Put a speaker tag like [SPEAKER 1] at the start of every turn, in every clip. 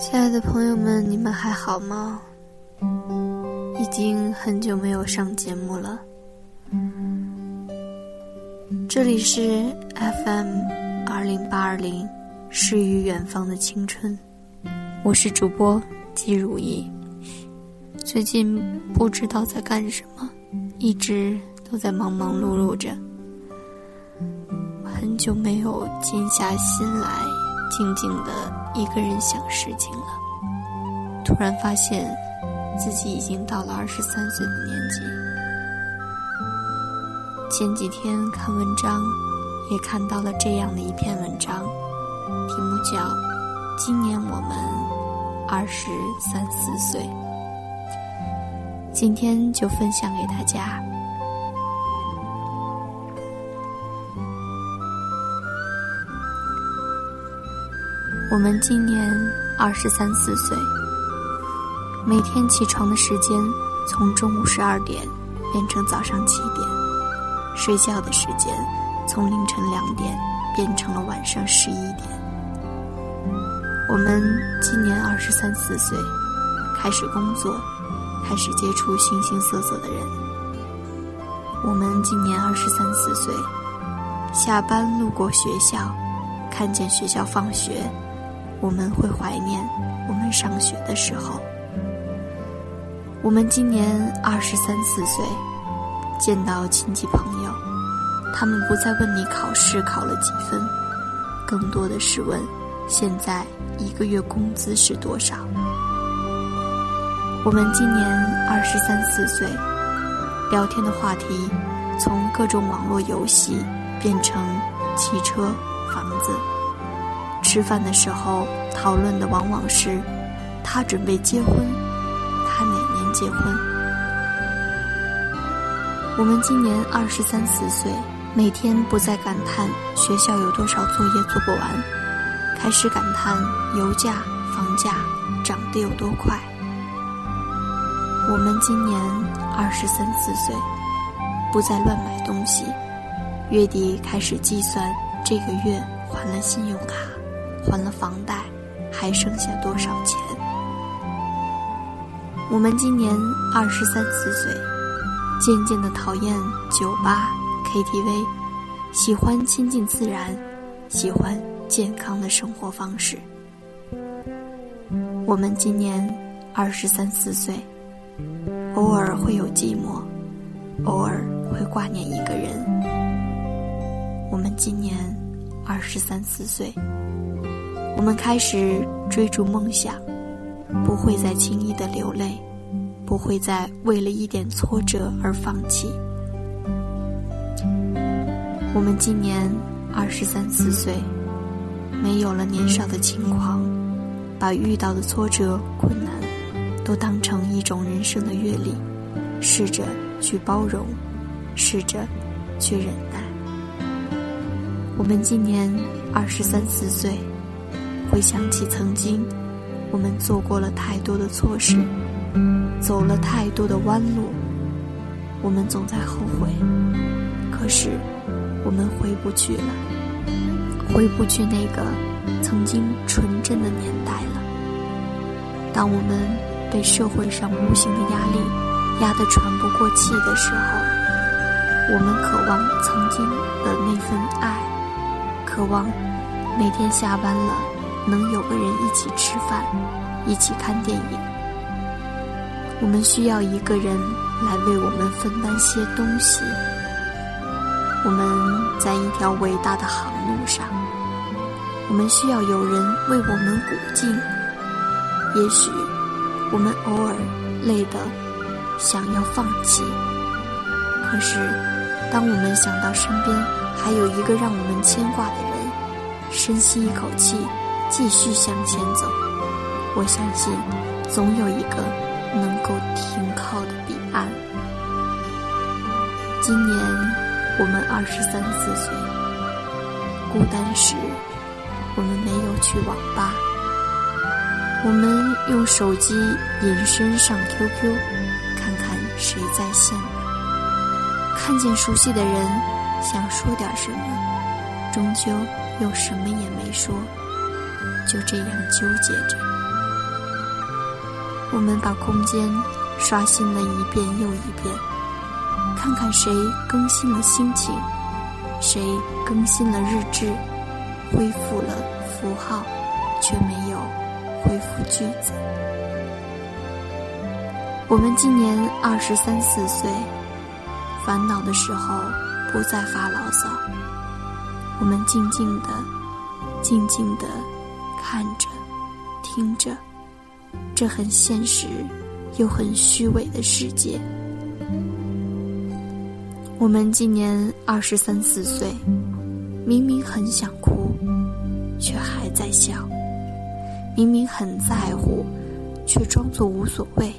[SPEAKER 1] 亲爱的朋友们，你们还好吗？已经很久没有上节目了。这里是 FM 二零八二零，诗与远方的青春。我是主播季如意。最近不知道在干什么，一直都在忙忙碌碌着。很久没有静下心来，静静的一个人想事情了。突然发现自己已经到了二十三岁的年纪。前几天看文章，也看到了这样的一篇文章，题目叫《今年我们二十三四岁》。今天就分享给大家。我们今年二十三四岁，每天起床的时间从中午十二点变成早上七点，睡觉的时间从凌晨两点变成了晚上十一点。我们今年二十三四岁，开始工作，开始接触形形色色的人。我们今年二十三四岁，下班路过学校，看见学校放学。我们会怀念我们上学的时候。我们今年二十三四岁，见到亲戚朋友，他们不再问你考试考了几分，更多的是问现在一个月工资是多少。我们今年二十三四岁，聊天的话题从各种网络游戏变成汽车、房子。吃饭的时候讨论的往往是，他准备结婚，他哪年结婚？我们今年二十三四岁，每天不再感叹学校有多少作业做不完，开始感叹油价、房价涨得有多快。我们今年二十三四岁，不再乱买东西，月底开始计算这个月还了信用卡。还了房贷，还剩下多少钱？我们今年二十三四岁，渐渐的讨厌酒吧、KTV，喜欢亲近自然，喜欢健康的生活方式。我们今年二十三四岁，偶尔会有寂寞，偶尔会挂念一个人。我们今年二十三四岁。我们开始追逐梦想，不会再轻易的流泪，不会再为了一点挫折而放弃。我们今年二十三四岁，没有了年少的轻狂，把遇到的挫折、困难都当成一种人生的阅历，试着去包容，试着去忍耐。我们今年二十三四岁。回想起曾经，我们做过了太多的错事，走了太多的弯路，我们总在后悔。可是，我们回不去了，回不去那个曾经纯真的年代了。当我们被社会上无形的压力压得喘不过气的时候，我们渴望曾经的那份爱，渴望每天下班了。能有个人一起吃饭，一起看电影。我们需要一个人来为我们分担些东西。我们在一条伟大的航路上，我们需要有人为我们鼓劲。也许我们偶尔累得想要放弃，可是当我们想到身边还有一个让我们牵挂的人，深吸一口气。继续向前走，我相信总有一个能够停靠的彼岸。今年我们二十三四岁，孤单时我们没有去网吧，我们用手机隐身上 QQ，看看谁在线。看见熟悉的人，想说点什么，终究又什么也没说。就这样纠结着，我们把空间刷新了一遍又一遍，看看谁更新了心情，谁更新了日志，恢复了符号，却没有恢复句子。我们今年二十三四岁，烦恼的时候不再发牢骚，我们静静的、静静的看着、听着。这很现实，又很虚伪的世界。我们今年二十三四岁，明明很想哭，却还在笑；明明很在乎，却装作无所谓；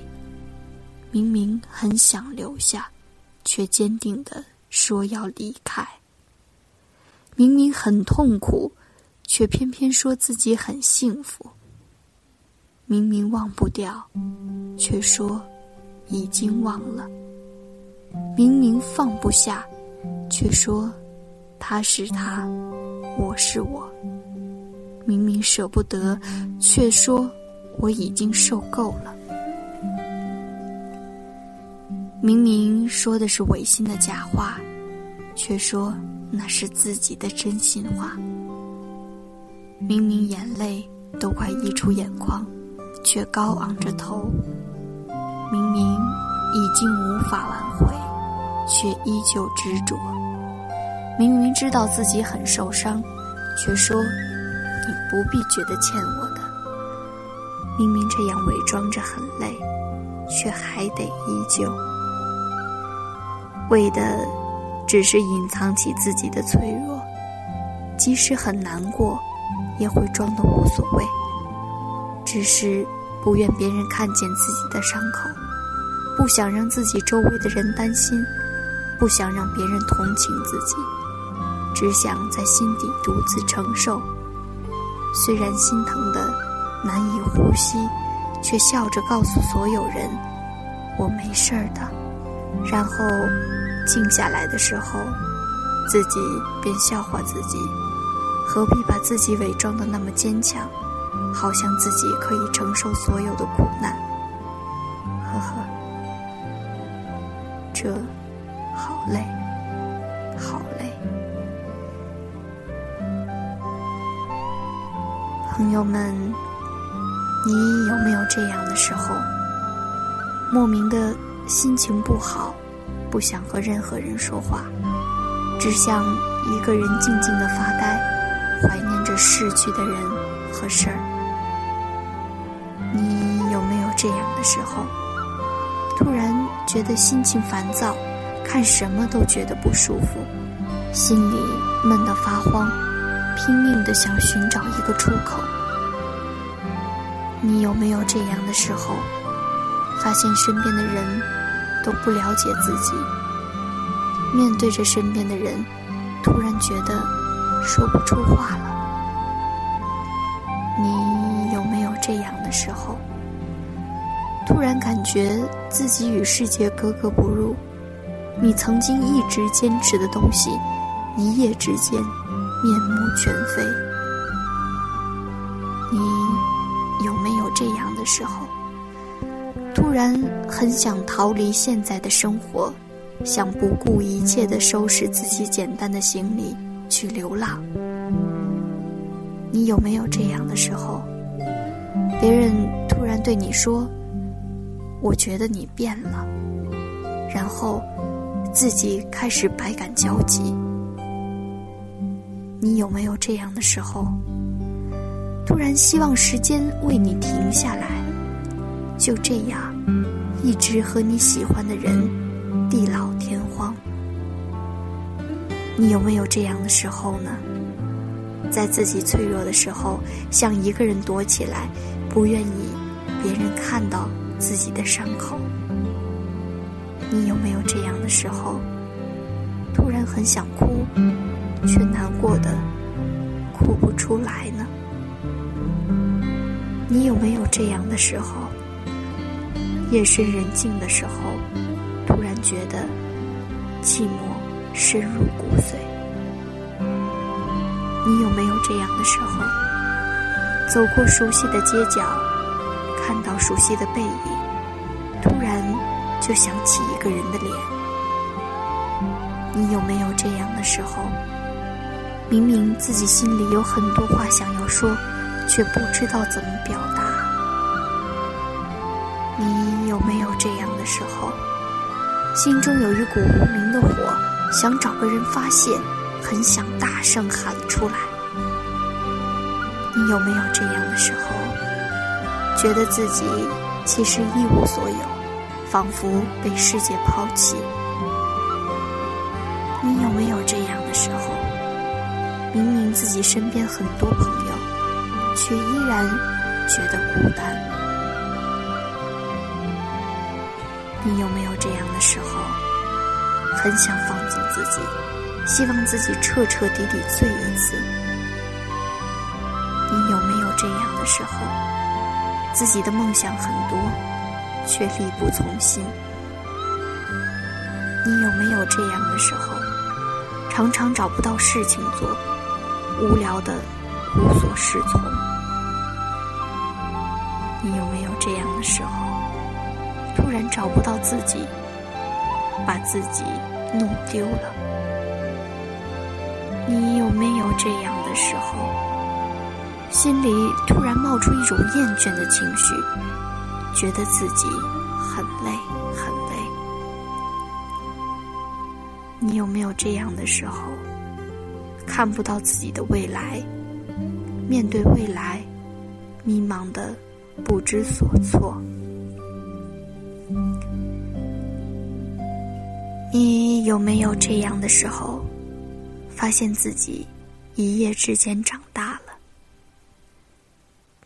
[SPEAKER 1] 明明很想留下，却坚定的说要离开；明明很痛苦，却偏偏说自己很幸福。明明忘不掉，却说已经忘了；明明放不下，却说他是他，我是我；明明舍不得，却说我已经受够了；明明说的是违心的假话，却说那是自己的真心话；明明眼泪都快溢出眼眶。却高昂着头，明明已经无法挽回，却依旧执着。明明知道自己很受伤，却说你不必觉得欠我的。明明这样伪装着很累，却还得依旧，为的只是隐藏起自己的脆弱，即使很难过，也会装得无所谓。只是不愿别人看见自己的伤口，不想让自己周围的人担心，不想让别人同情自己，只想在心底独自承受。虽然心疼的难以呼吸，却笑着告诉所有人：“我没事儿的。”然后静下来的时候，自己便笑话自己：何必把自己伪装的那么坚强？好像自己可以承受所有的苦难，呵呵，这好累，好累。朋友们，你有没有这样的时候？莫名的心情不好，不想和任何人说话，只想一个人静静的发呆，怀念着逝去的人和事儿。你有没有这样的时候？突然觉得心情烦躁，看什么都觉得不舒服，心里闷得发慌，拼命的想寻找一个出口。你有没有这样的时候？发现身边的人都不了解自己，面对着身边的人，突然觉得说不出话了。你有没有这样的时候，突然感觉自己与世界格格不入，你曾经一直坚持的东西，一夜之间面目全非。你有没有这样的时候？突然很想逃离现在的生活，想不顾一切的收拾自己简单的行李去流浪。你有没有这样的时候？别人突然对你说：“我觉得你变了。”然后自己开始百感交集。你有没有这样的时候？突然希望时间为你停下来，就这样一直和你喜欢的人地老。你有没有这样的时候呢？在自己脆弱的时候，想一个人躲起来。不愿意别人看到自己的伤口，你有没有这样的时候？突然很想哭，却难过的哭不出来呢？你有没有这样的时候？夜深人静的时候，突然觉得寂寞深入骨髓。你有没有这样的时候？走过熟悉的街角，看到熟悉的背影，突然就想起一个人的脸。你有没有这样的时候？明明自己心里有很多话想要说，却不知道怎么表达。你有没有这样的时候？心中有一股无名的火，想找个人发泄，很想大声喊出来。你有没有这样的时候？觉得自己其实一无所有，仿佛被世界抛弃。你有没有这样的时候？明明自己身边很多朋友，却依然觉得孤单。你有没有这样的时候？很想放纵自己，希望自己彻彻底底醉一次。你有没有这样的时候？自己的梦想很多，却力不从心。你有没有这样的时候？常常找不到事情做，无聊的无所适从。你有没有这样的时候？突然找不到自己，把自己弄丢了。你有没有这样的时候？心里突然冒出一种厌倦的情绪，觉得自己很累很累。你有没有这样的时候？看不到自己的未来，面对未来，迷茫的不知所措。你有没有这样的时候？发现自己一夜之间长大了。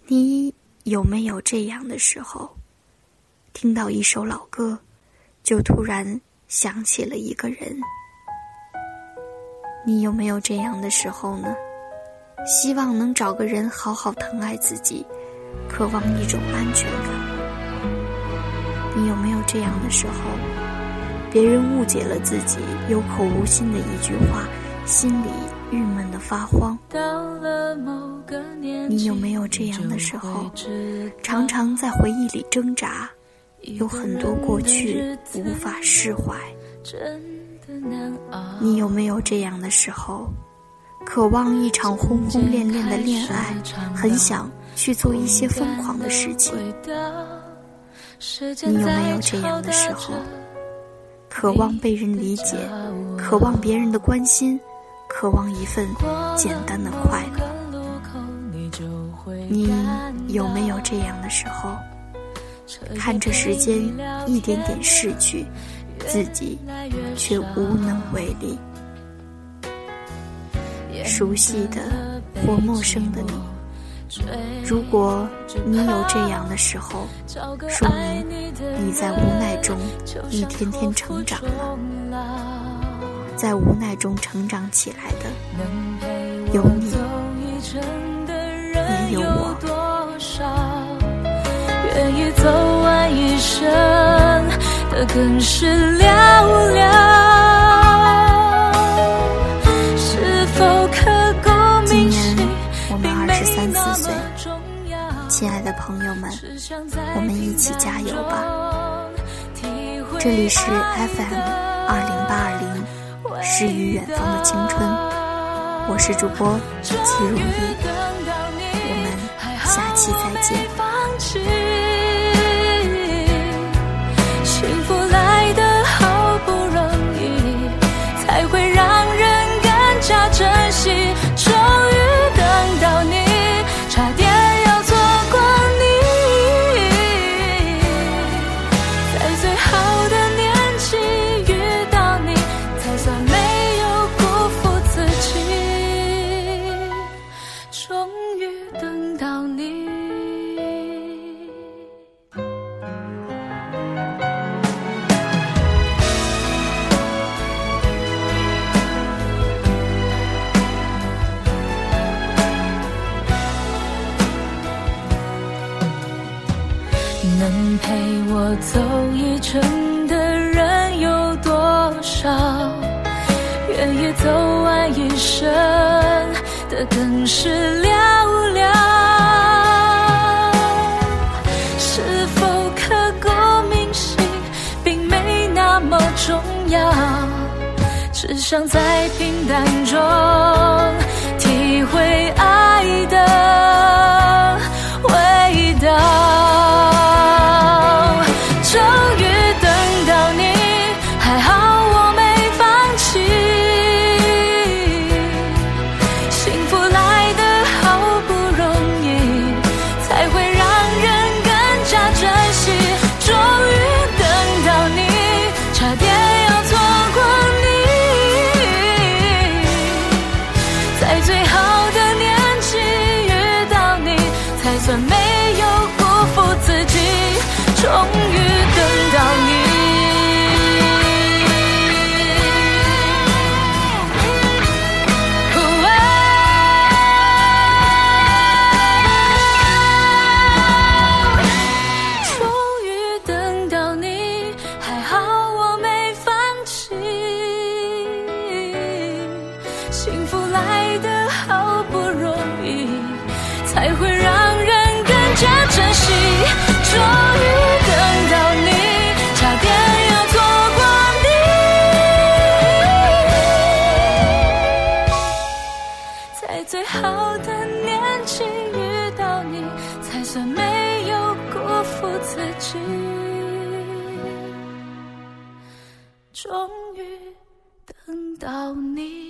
[SPEAKER 1] 你有没有这样的时候，听到一首老歌，就突然想起了一个人？你有没有这样的时候呢？希望能找个人好好疼爱自己，渴望一种安全感。你有没有这样的时候，别人误解了自己有口无心的一句话，心里郁闷的发慌？你有没有这样的时候，常常在回忆里挣扎，有很多过去无法释怀？你有没有这样的时候，渴望一场轰轰烈烈的恋爱，很想去做一些疯狂的事情？你有没有这样的时候，渴望被人理解，渴望别人的关心，渴望一份简单的快乐？你有没有这样的时候，看着时间一点点逝去，自己却无能为力？熟悉的或陌生的你，如果你有这样的时候，说明你在无奈中一天天成长了，在无奈中成长起来的，有你。也有我。愿意走完一生的更是寥寥。朋友们，我们一起加油吧！这里是 FM 二零八二零，诗与远方的青春，我是主播齐如意。下期再见。往事寥寥，是否刻骨铭心并没那么重要，只
[SPEAKER 2] 想在平淡中体会爱的。终于等到你。